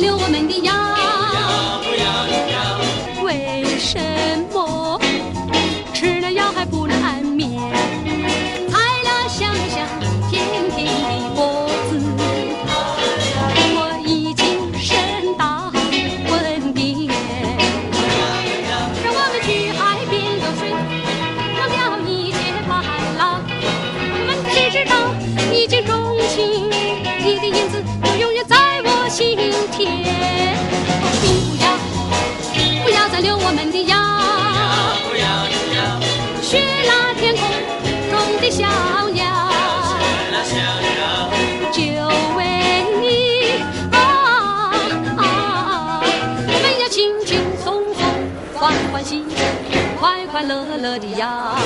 留我们的牙，为什么吃了药还不能安眠？踩了香香甜甜的果子，我已经升到粪便。让我们去海边游水，忘掉一切烦恼。我们只知道一见钟情，你的影子。我们的摇，学那天空中的小鸟，就为你啊啊！我们要轻轻松松，欢欢喜喜，快快乐乐的摇摇。